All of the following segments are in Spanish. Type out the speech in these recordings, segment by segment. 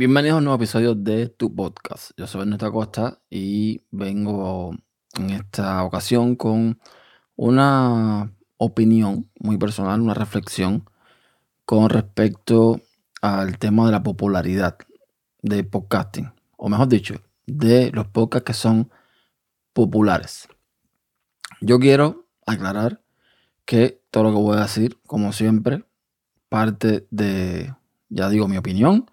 Bienvenidos a un nuevo episodio de tu podcast. Yo soy Ernesto Acosta y vengo en esta ocasión con una opinión muy personal, una reflexión con respecto al tema de la popularidad de podcasting, o mejor dicho, de los podcasts que son populares. Yo quiero aclarar que todo lo que voy a decir, como siempre, parte de, ya digo, mi opinión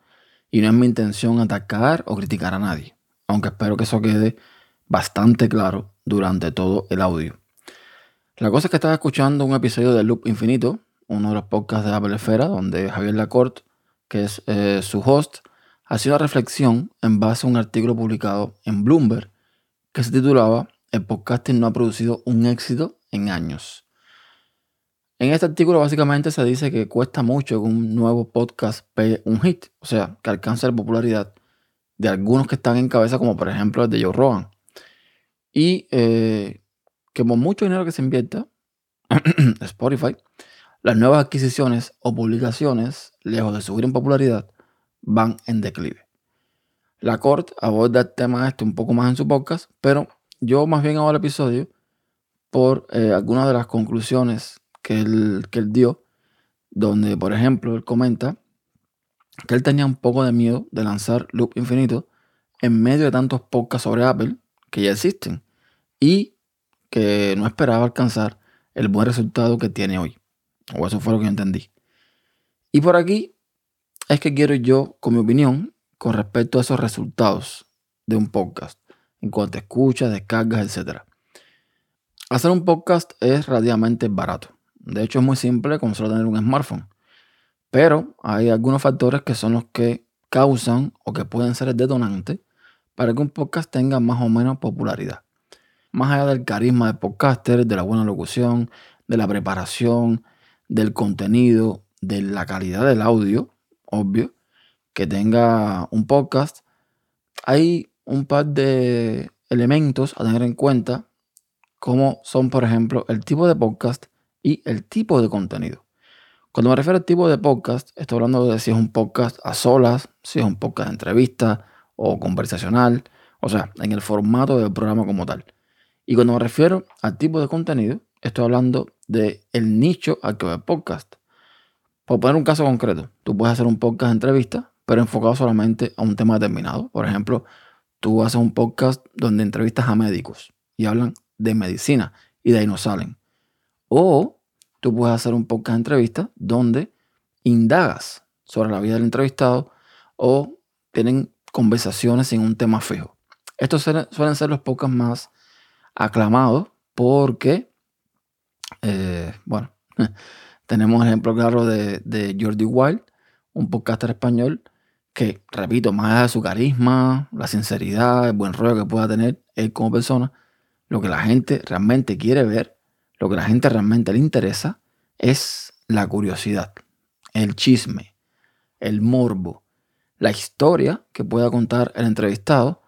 y no es mi intención atacar o criticar a nadie, aunque espero que eso quede bastante claro durante todo el audio. La cosa es que estaba escuchando un episodio de Loop Infinito, uno de los podcasts de Apple Esfera, donde Javier Lacorte, que es eh, su host, hacía una reflexión en base a un artículo publicado en Bloomberg que se titulaba El podcasting no ha producido un éxito en años. En este artículo básicamente se dice que cuesta mucho que un nuevo podcast pegue un hit, o sea, que alcance la popularidad de algunos que están en cabeza, como por ejemplo el de Joe Rogan. Y eh, que por mucho dinero que se invierta, Spotify, las nuevas adquisiciones o publicaciones, lejos de subir en popularidad, van en declive. La Corte aborda el tema este un poco más en su podcast, pero yo más bien hago el episodio por eh, algunas de las conclusiones que él, que él dio, donde, por ejemplo, él comenta que él tenía un poco de miedo de lanzar Loop Infinito en medio de tantos podcasts sobre Apple que ya existen y que no esperaba alcanzar el buen resultado que tiene hoy. O eso fue lo que yo entendí. Y por aquí es que quiero yo, con mi opinión, con respecto a esos resultados de un podcast, en cuanto escuchas, descargas, etc. Hacer un podcast es relativamente barato. De hecho, es muy simple como solo tener un smartphone. Pero hay algunos factores que son los que causan o que pueden ser el detonante para que un podcast tenga más o menos popularidad. Más allá del carisma del podcaster, de la buena locución, de la preparación, del contenido, de la calidad del audio, obvio, que tenga un podcast, hay un par de elementos a tener en cuenta, como son, por ejemplo, el tipo de podcast y el tipo de contenido. Cuando me refiero al tipo de podcast, estoy hablando de si es un podcast a solas, si es un podcast de entrevista o conversacional, o sea, en el formato del programa como tal. Y cuando me refiero al tipo de contenido, estoy hablando de el nicho al que va el podcast. Por poner un caso concreto, tú puedes hacer un podcast de entrevista, pero enfocado solamente a un tema determinado. Por ejemplo, tú haces un podcast donde entrevistas a médicos y hablan de medicina y de ahí no salen. O tú puedes hacer un podcast de entrevista donde indagas sobre la vida del entrevistado o tienen conversaciones en un tema fijo. Estos suelen ser los podcasts más aclamados porque, eh, bueno, tenemos el ejemplo claro de, de Jordi Wild, un podcaster español que, repito, más allá de su carisma, la sinceridad, el buen rollo que pueda tener él como persona, lo que la gente realmente quiere ver lo que a la gente realmente le interesa es la curiosidad, el chisme, el morbo, la historia que pueda contar el entrevistado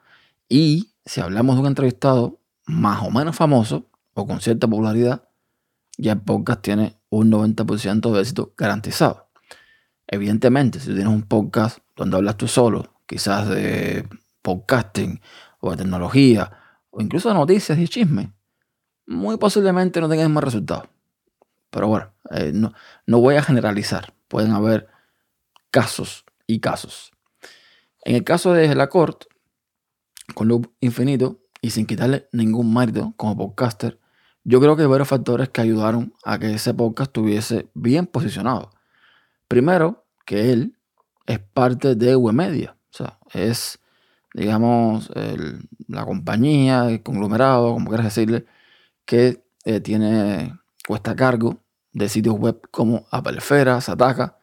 y si hablamos de un entrevistado más o menos famoso o con cierta popularidad, ya el podcast tiene un 90% de éxito garantizado. Evidentemente, si tienes un podcast donde hablas tú solo, quizás de podcasting o de tecnología o incluso de noticias y chisme, muy posiblemente no tenga el mismo resultado. Pero bueno, eh, no, no voy a generalizar. Pueden haber casos y casos. En el caso de la con loop infinito y sin quitarle ningún mérito como podcaster, yo creo que hay varios factores que ayudaron a que ese podcast estuviese bien posicionado. Primero, que él es parte de Wemedia. O sea, es, digamos, la compañía, el conglomerado, como quieras decirle, que eh, tiene o está a cargo de sitios web como Apelfera, Sataka,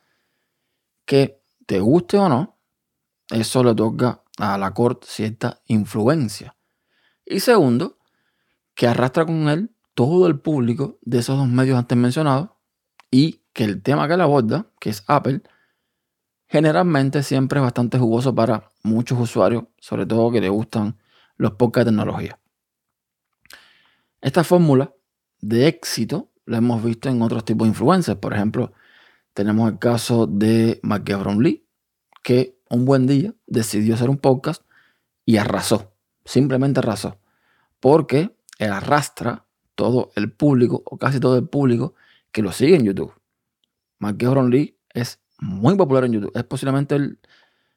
que te guste o no, eso le toca a la corte cierta influencia. Y segundo, que arrastra con él todo el público de esos dos medios antes mencionados y que el tema que le aborda, que es Apple, generalmente siempre es bastante jugoso para muchos usuarios, sobre todo que le gustan los podcasts de tecnología. Esta fórmula de éxito la hemos visto en otros tipos de influencers. Por ejemplo, tenemos el caso de McGavron Lee, que un buen día decidió hacer un podcast y arrasó. Simplemente arrasó. Porque él arrastra todo el público, o casi todo el público, que lo sigue en YouTube. Marqués Lee es muy popular en YouTube. Es posiblemente el,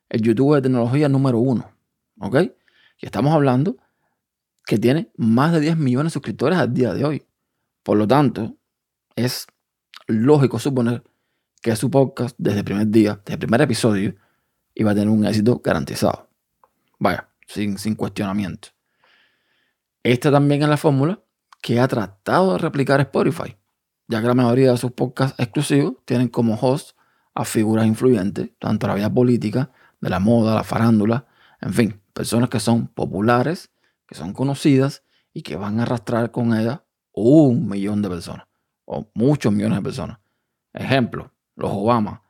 el YouTube de tecnología número uno. ¿Ok? Y estamos hablando que tiene más de 10 millones de suscriptores al día de hoy. Por lo tanto, es lógico suponer que su podcast, desde el primer día, desde el primer episodio, iba a tener un éxito garantizado. Vaya, sin, sin cuestionamiento. Esta también es la fórmula que ha tratado de replicar Spotify, ya que la mayoría de sus podcasts exclusivos tienen como host a figuras influyentes, tanto de la vida política, de la moda, la farándula, en fin, personas que son populares, que son conocidas y que van a arrastrar con ellas un millón de personas o muchos millones de personas. Ejemplo, los Obama,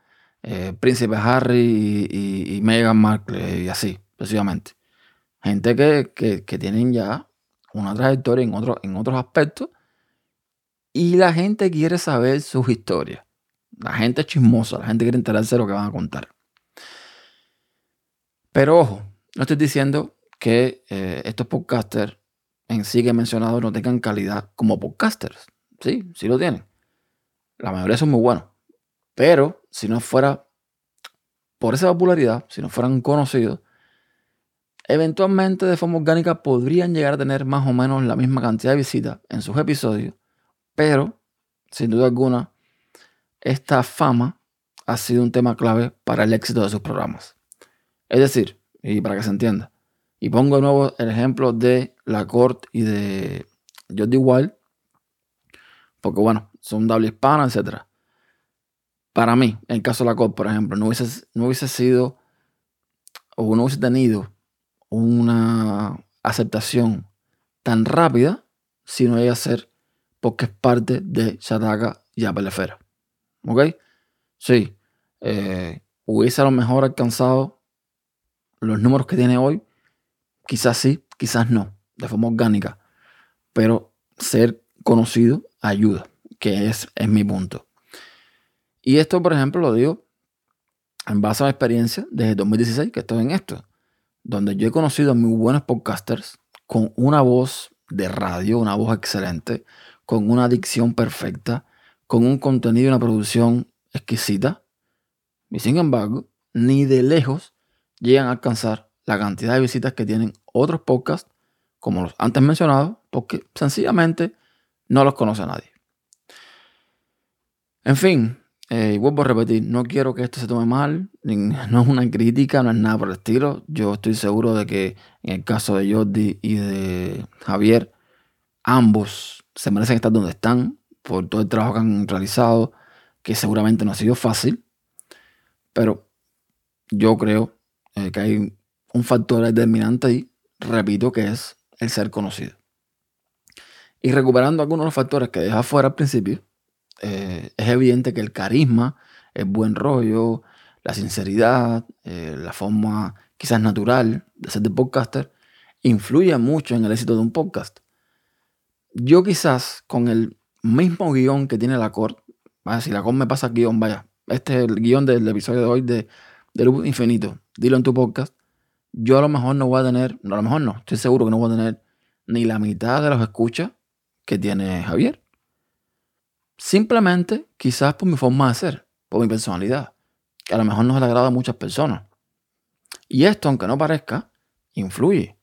eh, Príncipe Harry y, Meghan Markle y así, precisamente. Gente que, tienen ya una trayectoria en, en otros aspectos y la gente quiere saber sus historias. La gente chismosa, la gente quiere enterarse de lo que van a contar. Pero ojo, no estoy diciendo que eh, estos podcasters en sí que he mencionado no tengan calidad como podcasters. Sí, sí lo tienen. La mayoría son muy buenos. Pero si no fuera por esa popularidad, si no fueran conocidos, eventualmente de forma orgánica podrían llegar a tener más o menos la misma cantidad de visitas en sus episodios, pero sin duda alguna, esta fama ha sido un tema clave para el éxito de sus programas. Es decir, y para que se entienda, y pongo de nuevo el ejemplo de la Corte y de Jordi Wild, porque bueno, son doble hispana, etc. Para mí, en el caso de la Corte, por ejemplo, no hubiese, no hubiese sido o no hubiese tenido una aceptación tan rápida si no iba a ser porque es parte de Shataka y Apelefera. ¿Ok? Sí, eh, hubiese a lo mejor alcanzado los números que tiene hoy Quizás sí, quizás no, de forma orgánica. Pero ser conocido ayuda, que es, es mi punto. Y esto, por ejemplo, lo digo en base a mi experiencia desde 2016 que estoy en esto, donde yo he conocido a muy buenos podcasters con una voz de radio, una voz excelente, con una dicción perfecta, con un contenido y una producción exquisita. Y sin embargo, ni de lejos llegan a alcanzar la cantidad de visitas que tienen otros podcasts, como los antes mencionados, porque sencillamente no los conoce nadie. En fin, eh, vuelvo a repetir, no quiero que esto se tome mal, no es una crítica, no es nada por el estilo. Yo estoy seguro de que en el caso de Jordi y de Javier, ambos se merecen estar donde están por todo el trabajo que han realizado, que seguramente no ha sido fácil, pero yo creo eh, que hay un factor determinante ahí, repito, que es el ser conocido. Y recuperando algunos de los factores que deja fuera al principio, eh, es evidente que el carisma, el buen rollo, la sinceridad, eh, la forma quizás natural de ser de podcaster, influye mucho en el éxito de un podcast. Yo quizás con el mismo guion que tiene la Cort, si la Cort me pasa guion, vaya, este es el guion del episodio de hoy de, de Infinito, dilo en tu podcast, yo a lo mejor no voy a tener, a lo mejor no, estoy seguro que no voy a tener ni la mitad de los escuchas que tiene Javier. Simplemente, quizás por mi forma de ser, por mi personalidad, que a lo mejor no se le agrada a muchas personas. Y esto, aunque no parezca, influye.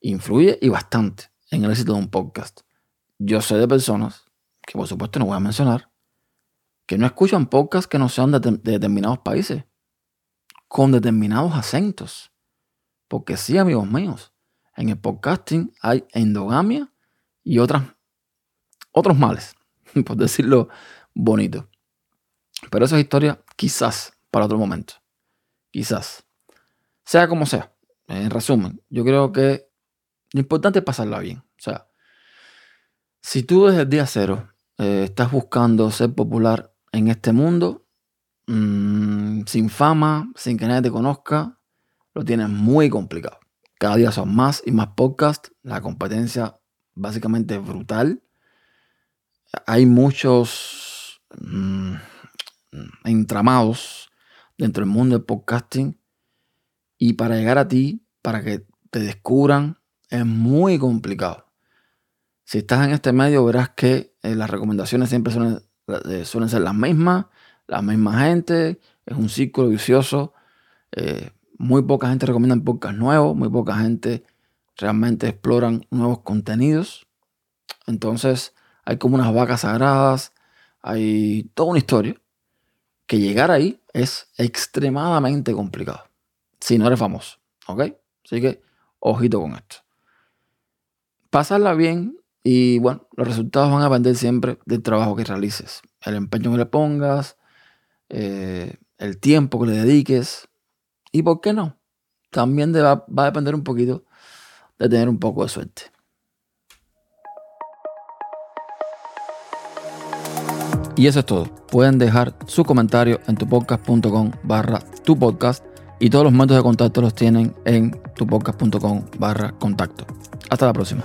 Influye y bastante en el éxito de un podcast. Yo sé de personas, que por supuesto no voy a mencionar, que no escuchan podcasts que no sean de determinados países, con determinados acentos. Porque sí, amigos míos, en el podcasting hay endogamia y otras, otros males, por decirlo bonito. Pero esa es historia quizás para otro momento. Quizás. Sea como sea. En resumen, yo creo que lo importante es pasarla bien. O sea, si tú desde el día cero eh, estás buscando ser popular en este mundo, mm, sin fama, sin que nadie te conozca, lo tienes muy complicado. Cada día son más y más podcasts. La competencia básicamente es brutal. Hay muchos mm, entramados dentro del mundo del podcasting Y para llegar a ti, para que te descubran, es muy complicado. Si estás en este medio, verás que eh, las recomendaciones siempre suelen, eh, suelen, ser las mismas, la misma gente, es un círculo vicioso. Eh, muy poca gente recomienda podcast nuevos, muy poca gente realmente exploran nuevos contenidos. Entonces hay como unas vacas sagradas, hay toda una historia que llegar ahí es extremadamente complicado. Si no eres famoso, ¿ok? Así que ojito con esto. Pasarla bien y bueno, los resultados van a depender siempre del trabajo que realices, el empeño que le pongas, eh, el tiempo que le dediques y, ¿por qué no? También va, va a depender un poquito de tener un poco de suerte. Y eso es todo. Pueden dejar su comentario en tupodcast.com barra tu podcast y todos los métodos de contacto los tienen en tupodcast.com barra contacto. Hasta la próxima.